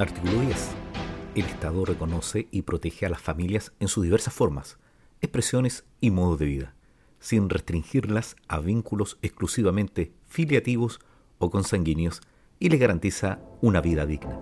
Artículo 10. El Estado reconoce y protege a las familias en sus diversas formas, expresiones y modos de vida, sin restringirlas a vínculos exclusivamente filiativos o consanguíneos y les garantiza una vida digna.